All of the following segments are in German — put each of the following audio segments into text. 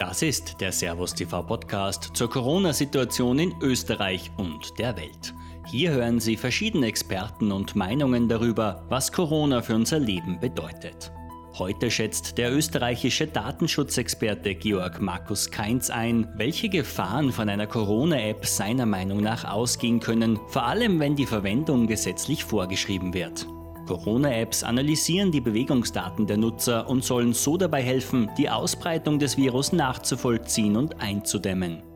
Das ist der Servus TV Podcast zur Corona-Situation in Österreich und der Welt. Hier hören Sie verschiedene Experten und Meinungen darüber, was Corona für unser Leben bedeutet. Heute schätzt der österreichische Datenschutzexperte Georg Markus Kainz ein, welche Gefahren von einer Corona-App seiner Meinung nach ausgehen können, vor allem wenn die Verwendung gesetzlich vorgeschrieben wird. Corona-Apps analysieren die Bewegungsdaten der Nutzer und sollen so dabei helfen, die Ausbreitung des Virus nachzuvollziehen und einzudämmen.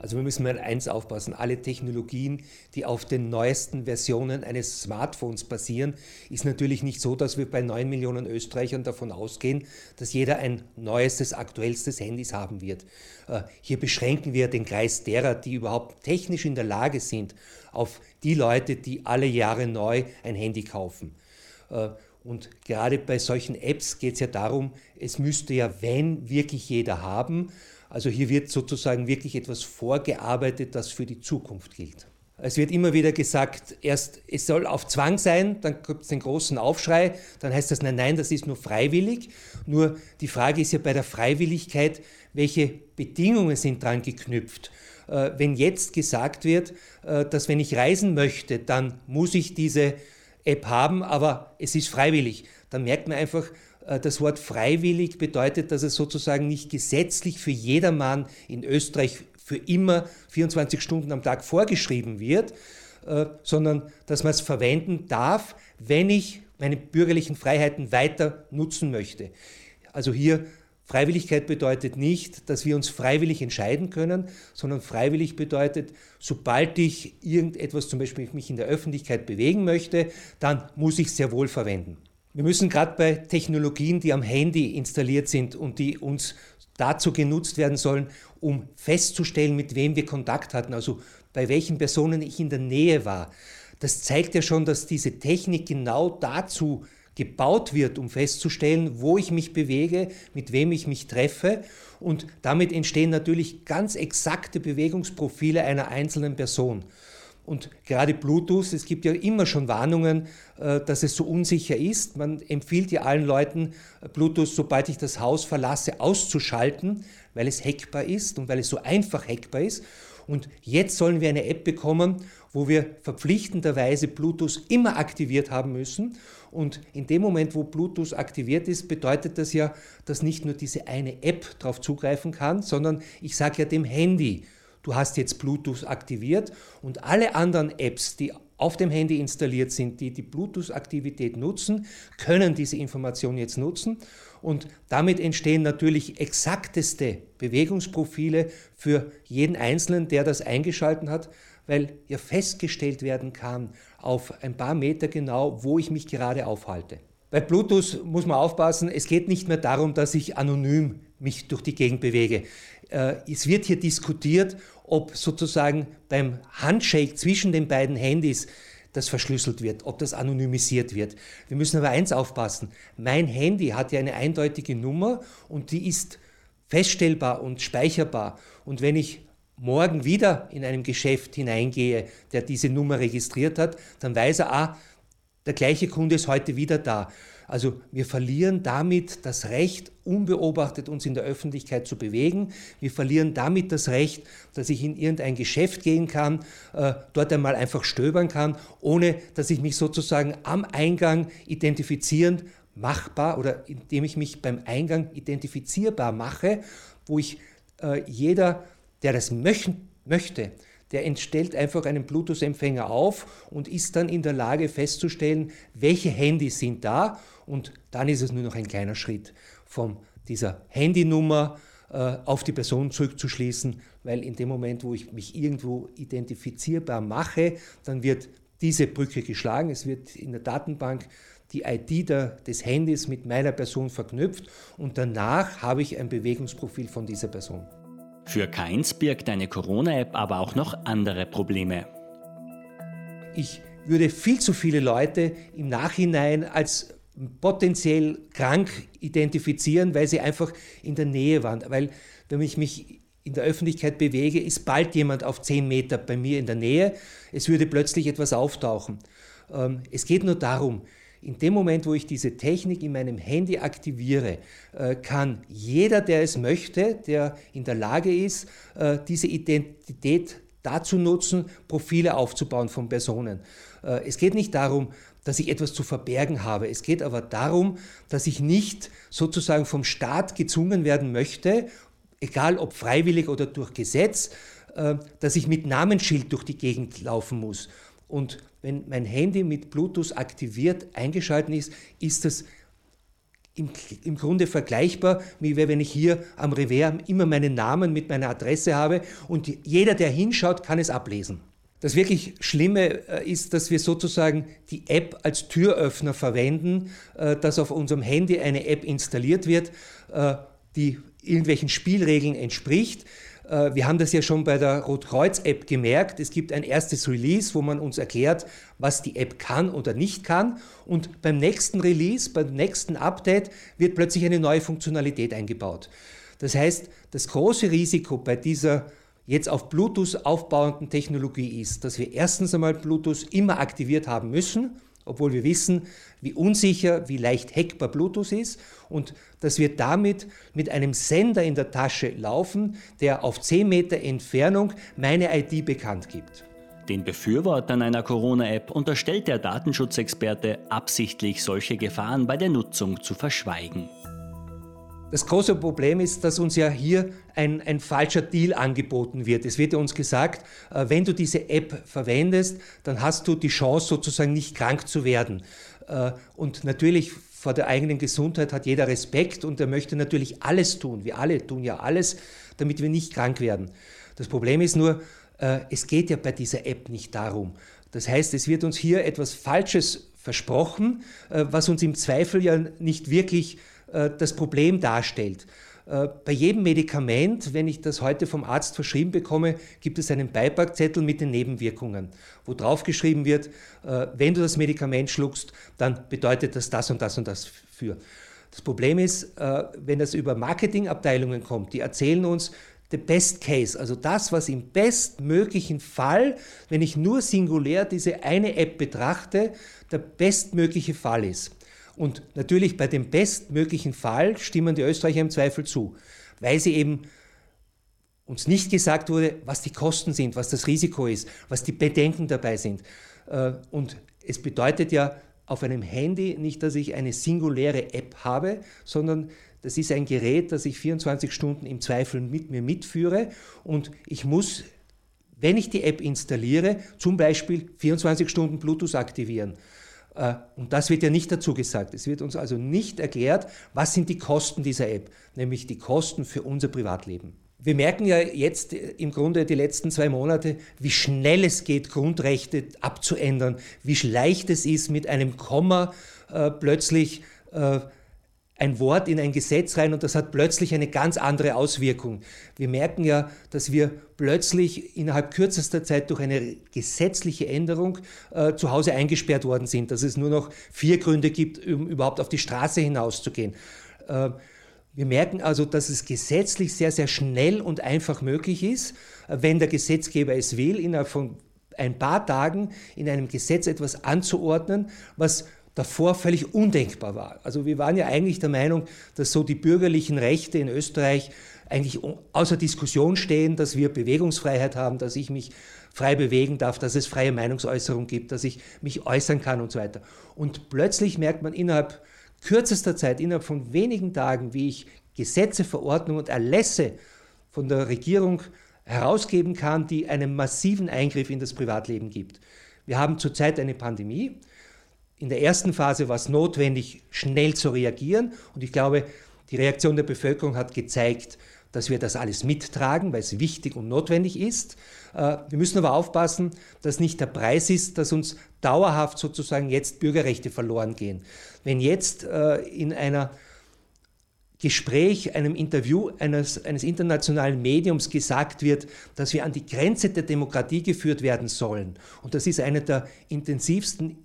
Also wir müssen mal eins aufpassen, alle Technologien, die auf den neuesten Versionen eines Smartphones basieren, ist natürlich nicht so, dass wir bei 9 Millionen Österreichern davon ausgehen, dass jeder ein neuestes, aktuellstes Handys haben wird. Äh, hier beschränken wir den Kreis derer, die überhaupt technisch in der Lage sind, auf die Leute, die alle Jahre neu ein Handy kaufen. Äh, und gerade bei solchen Apps geht es ja darum, es müsste ja, wenn wirklich jeder haben, also hier wird sozusagen wirklich etwas vorgearbeitet, das für die Zukunft gilt. Es wird immer wieder gesagt, erst es soll auf Zwang sein, dann gibt es den großen Aufschrei, dann heißt das, nein, nein, das ist nur freiwillig. Nur die Frage ist ja bei der Freiwilligkeit, welche Bedingungen sind dran geknüpft. Äh, wenn jetzt gesagt wird, äh, dass wenn ich reisen möchte, dann muss ich diese App haben, aber es ist freiwillig, dann merkt man einfach, das Wort freiwillig bedeutet, dass es sozusagen nicht gesetzlich für jedermann in Österreich für immer 24 Stunden am Tag vorgeschrieben wird, äh, sondern dass man es verwenden darf, wenn ich meine bürgerlichen Freiheiten weiter nutzen möchte. Also hier Freiwilligkeit bedeutet nicht, dass wir uns freiwillig entscheiden können, sondern freiwillig bedeutet, sobald ich irgendetwas, zum Beispiel mich in der Öffentlichkeit bewegen möchte, dann muss ich es sehr wohl verwenden. Wir müssen gerade bei Technologien, die am Handy installiert sind und die uns dazu genutzt werden sollen, um festzustellen, mit wem wir Kontakt hatten, also bei welchen Personen ich in der Nähe war. Das zeigt ja schon, dass diese Technik genau dazu gebaut wird, um festzustellen, wo ich mich bewege, mit wem ich mich treffe. Und damit entstehen natürlich ganz exakte Bewegungsprofile einer einzelnen Person. Und gerade Bluetooth, es gibt ja immer schon Warnungen, äh, dass es so unsicher ist. Man empfiehlt ja allen Leuten, Bluetooth, sobald ich das Haus verlasse, auszuschalten, weil es hackbar ist und weil es so einfach hackbar ist. Und jetzt sollen wir eine App bekommen, wo wir verpflichtenderweise Bluetooth immer aktiviert haben müssen. Und in dem Moment, wo Bluetooth aktiviert ist, bedeutet das ja, dass nicht nur diese eine App darauf zugreifen kann, sondern ich sage ja dem Handy, du hast jetzt Bluetooth aktiviert und alle anderen Apps, die auf dem Handy installiert sind, die die Bluetooth-Aktivität nutzen, können diese Information jetzt nutzen und damit entstehen natürlich exakteste Bewegungsprofile für jeden Einzelnen, der das eingeschalten hat, weil ja festgestellt werden kann auf ein paar Meter genau, wo ich mich gerade aufhalte. Bei Bluetooth muss man aufpassen, es geht nicht mehr darum, dass ich anonym mich durch die Gegend bewege. Äh, es wird hier diskutiert, ob sozusagen beim Handshake zwischen den beiden Handys das verschlüsselt wird, ob das anonymisiert wird. Wir müssen aber eins aufpassen. Mein Handy hat ja eine eindeutige Nummer und die ist feststellbar und speicherbar. Und wenn ich morgen wieder in einem Geschäft hineingehe, der diese Nummer registriert hat, dann weiß er, ah, der gleiche Kunde ist heute wieder da. Also wir verlieren damit das Recht, unbeobachtet uns in der Öffentlichkeit zu bewegen. Wir verlieren damit das Recht, dass ich in irgendein Geschäft gehen kann, äh, dort einmal einfach stöbern kann, ohne dass ich mich sozusagen am Eingang identifizieren machbar oder indem ich mich beim Eingang identifizierbar mache, wo ich äh, jeder, der das möchten, möchte, der entstellt einfach einen Bluetooth-Empfänger auf und ist dann in der Lage festzustellen, welche Handys sind da und dann ist es nur noch ein kleiner Schritt von dieser Handynummer äh, auf die Person zurückzuschließen, weil in dem Moment, wo ich mich irgendwo identifizierbar mache, dann wird diese Brücke geschlagen, es wird in der Datenbank die ID der, des Handys mit meiner Person verknüpft und danach habe ich ein Bewegungsprofil von dieser Person. Für Keins birgt eine Corona-App aber auch noch andere Probleme. Ich würde viel zu viele Leute im Nachhinein als potenziell krank identifizieren, weil sie einfach in der Nähe waren. Weil wenn ich mich in der Öffentlichkeit bewege, ist bald jemand auf 10 Meter bei mir in der Nähe. Es würde plötzlich etwas auftauchen. Ähm, es geht nur darum, in dem Moment, wo ich diese Technik in meinem Handy aktiviere, äh, kann jeder, der es möchte, der in der Lage ist, äh, diese Identität dazu nutzen, Profile aufzubauen von Personen. Äh, es geht nicht darum, dass ich etwas zu verbergen habe. Es geht aber darum, dass ich nicht sozusagen vom Staat gezwungen werden möchte, egal ob freiwillig oder durch Gesetz, dass ich mit Namensschild durch die Gegend laufen muss. Und wenn mein Handy mit Bluetooth aktiviert eingeschaltet ist, ist das im, im Grunde vergleichbar, wie wenn ich hier am Revers immer meinen Namen mit meiner Adresse habe und jeder, der hinschaut, kann es ablesen. Das wirklich Schlimme äh, ist, dass wir sozusagen die App als Türöffner verwenden, äh, dass auf unserem Handy eine App installiert wird, äh, die irgendwelchen Spielregeln entspricht. Äh, wir haben das ja schon bei der Rotkreuz-App gemerkt. Es gibt ein erstes Release, wo man uns erklärt, was die App kann oder nicht kann. Und beim nächsten Release, beim nächsten Update wird plötzlich eine neue Funktionalität eingebaut. Das heißt, das große Risiko bei dieser jetzt auf Bluetooth aufbauenden Technologie ist, dass wir erstens einmal Bluetooth immer aktiviert haben müssen obwohl wir wissen, wie unsicher, wie leicht hackbar Bluetooth ist und dass wir damit mit einem Sender in der Tasche laufen, der auf 10 Meter Entfernung meine ID bekannt gibt. Den Befürwortern einer Corona-App unterstellt der Datenschutzexperte absichtlich solche Gefahren bei der Nutzung zu verschweigen. Das große Problem ist, dass uns ja hier ein, ein, falscher Deal angeboten wird. Es wird uns gesagt, äh, wenn du diese App verwendest, dann hast du die Chance sozusagen nicht krank zu werden. Äh, und natürlich vor der eigenen Gesundheit hat jeder Respekt und er möchte natürlich alles tun. Wir alle tun ja alles, damit wir nicht krank werden. Das Problem ist nur, äh, es geht ja bei dieser App nicht darum. Das heißt, es wird uns hier etwas Falsches versprochen, was uns im Zweifel ja nicht wirklich das Problem darstellt. Äh, bei jedem Medikament, wenn ich das heute vom Arzt verschrieben bekomme, gibt es einen Beipackzettel mit den Nebenwirkungen, wo drauf geschrieben wird, äh, wenn du das Medikament schluckst, dann bedeutet das das und das und das für. Das Problem ist, wenn das über Marketingabteilungen kommt, die erzählen uns, the best case, also das, was im bestmöglichen Fall, wenn ich nur singulär diese eine App betrachte, der bestmögliche Fall ist. Und natürlich bei dem bestmöglichen Fall stimmen die Österreicher im Zweifel zu, weil sie eben uns nicht gesagt wurde, was die Kosten sind, was das Risiko ist, was die Bedenken dabei sind. Äh, und es bedeutet ja auf einem Handy nicht, dass ich eine singuläre App habe, sondern das ist ein Gerät, das ich 24 Stunden im Zweifel mit mir mitführe und ich muss, wenn ich die App installiere, zum Beispiel 24 Stunden Bluetooth aktivieren. Äh, und das wird ja nicht dazu gesagt. Es wird uns also nicht erklärt, was sind die Kosten dieser App, nämlich die Kosten für unser Privatleben. Wir merken ja jetzt im Grunde die letzten zwei Monate, wie schnell es geht, Grundrechte abzuändern, wie leicht es ist, mit einem Komma äh, plötzlich äh, ein Wort in ein Gesetz rein und das hat plötzlich eine ganz andere Auswirkung. Wir merken ja, dass wir plötzlich innerhalb kürzester Zeit durch eine gesetzliche Änderung äh, zu Hause eingesperrt worden sind, dass es nur noch vier Gründe gibt, um überhaupt auf die Straße hinauszugehen. Äh, wir merken also, dass es gesetzlich sehr, sehr schnell und einfach möglich ist, wenn der Gesetzgeber es will, innerhalb von ein paar Tagen in einem Gesetz etwas anzuordnen, was davor völlig undenkbar war. Also wir waren ja eigentlich der Meinung, dass so die bürgerlichen Rechte in Österreich eigentlich außer Diskussion stehen, dass wir Bewegungsfreiheit haben, dass ich mich frei bewegen darf, dass es freie Meinungsäußerung gibt, dass ich mich äußern kann und so weiter. Und plötzlich merkt man innerhalb kürzester Zeit, innerhalb von wenigen Tagen, wie ich Gesetze, Verordnungen und Erlässe von der Regierung herausgeben kann, die einen massiven Eingriff in das Privatleben gibt. Wir haben zurzeit eine Pandemie. In der ersten Phase war es notwendig, schnell zu reagieren. Und ich glaube, die Reaktion der Bevölkerung hat gezeigt, dass wir das alles mittragen, weil es wichtig und notwendig ist. Äh, wir müssen aber aufpassen, dass nicht der Preis ist, dass uns dauerhaft sozusagen jetzt Bürgerrechte verloren gehen. Wenn jetzt äh, in einer Gespräch, einem Interview eines, eines internationalen Mediums gesagt wird, dass wir an die Grenze der Demokratie geführt werden sollen. Und das ist eine der intensivsten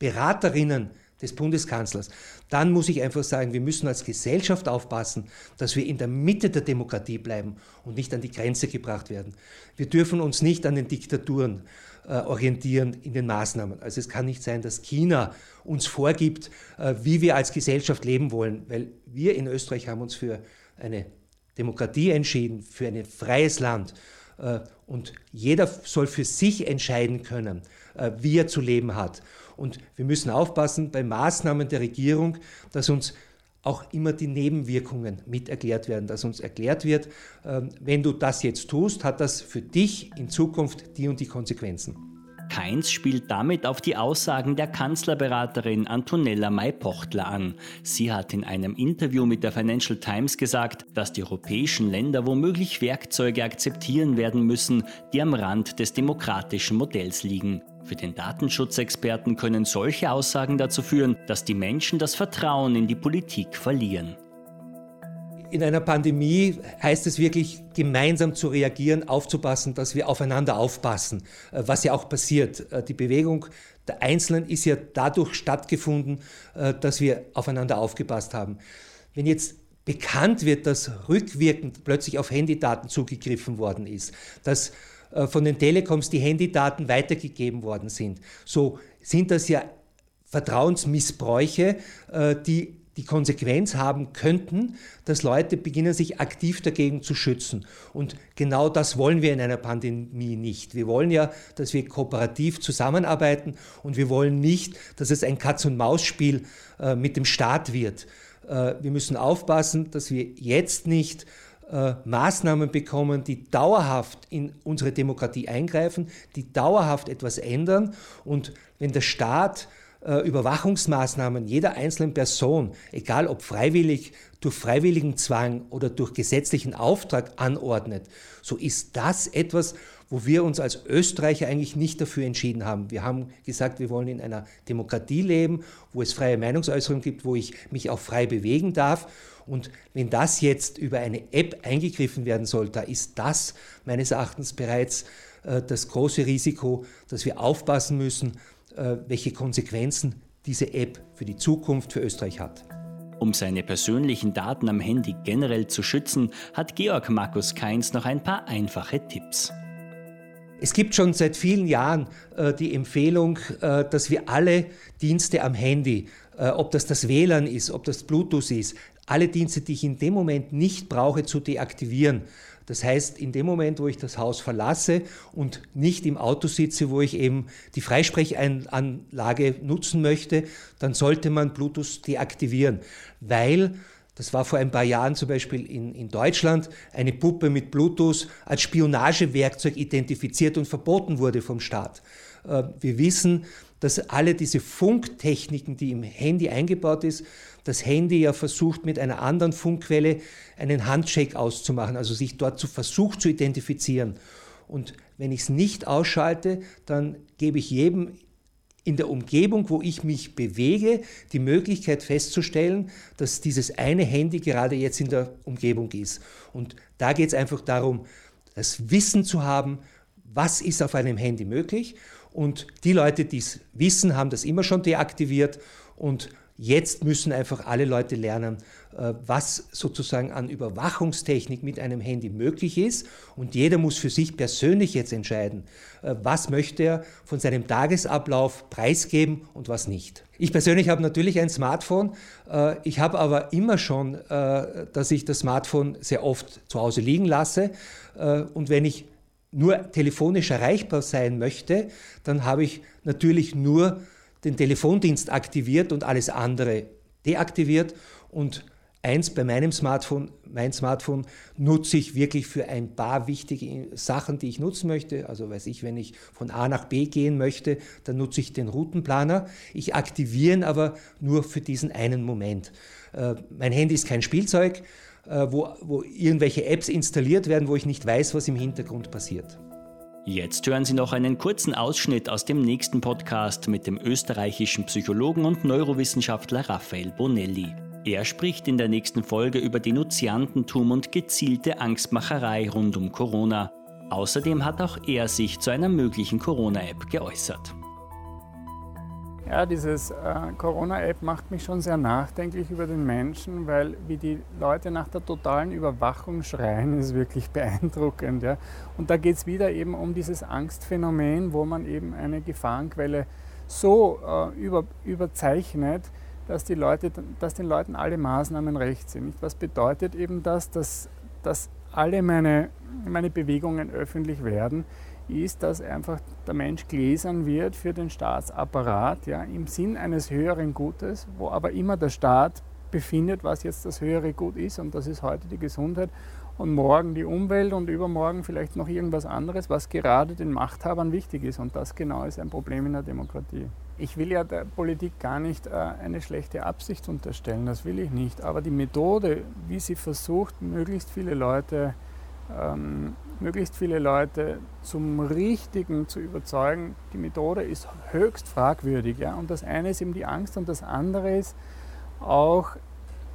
Beraterinnen des Bundeskanzlers, dann muss ich einfach sagen, wir müssen als Gesellschaft aufpassen, dass wir in der Mitte der Demokratie bleiben und nicht an die Grenze gebracht werden. Wir dürfen uns nicht an den Diktaturen äh, orientieren in den Maßnahmen. Also es kann nicht sein, dass China uns vorgibt, äh, wie wir als Gesellschaft leben wollen, weil wir in Österreich haben uns für eine Demokratie entschieden, für ein freies Land. Äh, und jeder soll für sich entscheiden können, äh, wie er zu leben hat. Und wir müssen aufpassen bei Maßnahmen der Regierung, dass uns auch immer die Nebenwirkungen mit erklärt werden, dass uns erklärt wird, ähm, wenn du das jetzt tust, hat das für dich in Zukunft die und die Konsequenzen. Keins spielt damit auf die Aussagen der Kanzlerberaterin Antonella May-Pochtler an. Sie hat in einem Interview mit der Financial Times gesagt, dass die europäischen Länder womöglich Werkzeuge akzeptieren werden müssen, die am Rand des demokratischen Modells liegen. Für den Datenschutzexperten können solche Aussagen dazu führen, dass die Menschen das Vertrauen in die Politik verlieren in einer Pandemie heißt es wirklich, gemeinsam zu reagieren, aufzupassen, dass wir aufeinander aufpassen, äh, was ja auch passiert. Äh, die Bewegung der Einzelnen ist ja dadurch stattgefunden, äh, dass wir aufeinander aufgepasst haben. Wenn jetzt bekannt wird, dass rückwirkend plötzlich auf Handydaten zugegriffen worden ist, dass von den Telekoms die Handydaten weitergegeben worden sind, so sind das ja Vertrauensmissbräuche, die die Konsequenz haben könnten, dass Leute beginnen, sich aktiv dagegen zu schützen. Und genau das wollen wir in einer Pandemie nicht. Wir wollen ja, dass wir kooperativ zusammenarbeiten und wir wollen nicht, dass es ein Katz-und-Maus-Spiel äh, mit dem Staat wird. Äh, wir müssen aufpassen, dass wir jetzt nicht äh, Maßnahmen bekommen, die dauerhaft in unsere Demokratie eingreifen, die dauerhaft etwas ändern. Und wenn der Staat äh, Überwachungsmaßnahmen jeder einzelnen Person, egal ob freiwillig, durch freiwilligen Zwang oder durch gesetzlichen Auftrag anordnet, so ist das etwas, wo wir uns als Österreicher eigentlich nicht dafür entschieden haben. Wir haben gesagt, wir wollen in einer Demokratie leben, wo es freie Meinungsäußerung gibt, wo ich mich auch frei bewegen darf. Und wenn das jetzt über eine App eingegriffen werden soll, da ist das meines Erachtens bereits äh, das große Risiko, dass wir aufpassen müssen, äh, welche Konsequenzen diese App für die Zukunft für Österreich hat. Um seine persönlichen Daten am Handy generell zu schützen, hat Georg Markus Keins noch ein paar einfache Tipps. Es gibt schon seit vielen Jahren äh, die Empfehlung, äh, dass wir alle Dienste am Handy, äh, ob das das WLAN ist, ob das Bluetooth ist, alle Dienste, die ich in dem Moment nicht brauche, zu deaktivieren. Das heißt, in dem Moment, wo ich das Haus verlasse und nicht im Auto sitze, wo ich eben die Freisprechanlage nutzen möchte, dann sollte man Bluetooth deaktivieren, weil das war vor ein paar Jahren zum Beispiel in, in Deutschland eine Puppe mit Bluetooth als Spionagewerkzeug identifiziert und verboten wurde vom Staat. Äh, wir wissen, dass alle diese Funktechniken, die im Handy eingebaut ist, das Handy ja versucht mit einer anderen Funkquelle einen Handshake auszumachen, also sich dort zu versucht zu identifizieren. Und wenn ich es nicht ausschalte, dann gebe ich jedem in der Umgebung, wo ich mich bewege, die Möglichkeit festzustellen, dass dieses eine Handy gerade jetzt in der Umgebung ist. Und da geht es einfach darum, das Wissen zu haben, was ist auf einem Handy möglich. Und die Leute, die es wissen, haben das immer schon deaktiviert. Und Jetzt müssen einfach alle Leute lernen, äh, was sozusagen an Überwachungstechnik mit einem Handy möglich ist. Und jeder muss für sich persönlich jetzt entscheiden, äh, was möchte er von seinem Tagesablauf preisgeben und was nicht. Ich persönlich habe natürlich ein Smartphone. Äh, ich habe aber immer schon, dass ich das Smartphone sehr oft zu Hause liegen lasse. Und wenn ich nur telefonisch erreichbar sein möchte, dann habe ich natürlich nur den Telefondienst aktiviert und alles andere deaktiviert. Und eins bei meinem Smartphone, mein Smartphone nutze ich wirklich für ein paar wichtige Sachen, die ich nutzen möchte. Also weiß ich, wenn ich von A nach B gehen möchte, dann nutze ich den Routenplaner. Ich aktiviere ihn aber nur für diesen einen Moment. Äh, mein Handy ist kein Spielzeug, äh, wo, wo irgendwelche Apps installiert werden, wo ich nicht weiß, was im Hintergrund passiert. Jetzt hören Sie noch einen kurzen Ausschnitt aus dem nächsten Podcast mit dem österreichischen Psychologen und Neurowissenschaftler Raphael Bonelli. Er spricht in der nächsten Folge über Denunziantentum und gezielte Angstmacherei rund um Corona. Außerdem hat auch er sich zu einer möglichen Corona-App geäußert. Ja, dieses äh, Corona-App macht mich schon sehr nachdenklich über den Menschen, weil wie die Leute nach der totalen Überwachung schreien, ist wirklich beeindruckend. Ja. Und da geht es wieder eben um dieses Angstphänomen, wo man eben eine Gefahrenquelle so äh, über, überzeichnet, dass, die Leute, dass den Leuten alle Maßnahmen recht sind. Was bedeutet eben das, dass, dass alle meine, meine Bewegungen öffentlich werden? Ist, dass einfach der Mensch gläsern wird für den Staatsapparat ja, im Sinn eines höheren Gutes, wo aber immer der Staat befindet, was jetzt das höhere Gut ist und das ist heute die Gesundheit und morgen die Umwelt und übermorgen vielleicht noch irgendwas anderes, was gerade den Machthabern wichtig ist und das genau ist ein Problem in der Demokratie. Ich will ja der Politik gar nicht äh, eine schlechte Absicht unterstellen, das will ich nicht, aber die Methode, wie sie versucht, möglichst viele Leute ähm, möglichst viele Leute zum Richtigen zu überzeugen, die Methode ist höchst fragwürdig. Ja? Und das eine ist eben die Angst und das andere ist auch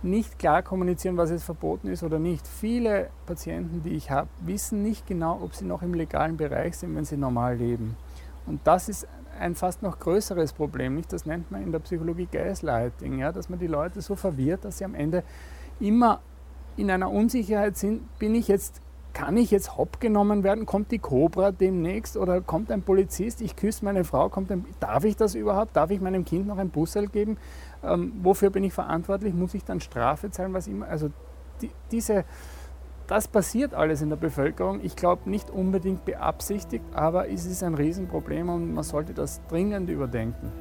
nicht klar kommunizieren, was jetzt verboten ist oder nicht. Viele Patienten, die ich habe, wissen nicht genau, ob sie noch im legalen Bereich sind, wenn sie normal leben. Und das ist ein fast noch größeres Problem. Das nennt man in der Psychologie Gaslighting, ja? dass man die Leute so verwirrt, dass sie am Ende immer in einer Unsicherheit sind, bin ich jetzt kann ich jetzt hopp genommen werden? Kommt die Cobra demnächst oder kommt ein Polizist? Ich küsse meine Frau. Kommt ein, darf ich das überhaupt? Darf ich meinem Kind noch ein Bussel geben? Ähm, wofür bin ich verantwortlich? Muss ich dann Strafe zahlen? Was immer? Also die, diese, das passiert alles in der Bevölkerung. Ich glaube nicht unbedingt beabsichtigt, aber es ist ein Riesenproblem und man sollte das dringend überdenken.